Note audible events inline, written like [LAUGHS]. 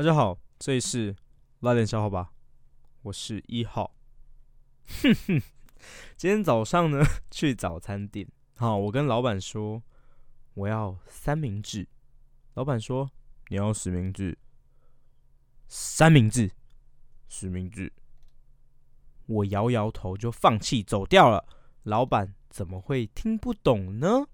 大家好这里是拉点小伙吧我是一号。哼 [LAUGHS] 哼今天早上呢 [LAUGHS] 去早餐店。好我跟老板说我要三明治。老板说你要实名制。三明治。实名制。我摇摇头就放弃走掉了。老板怎么会听不懂呢？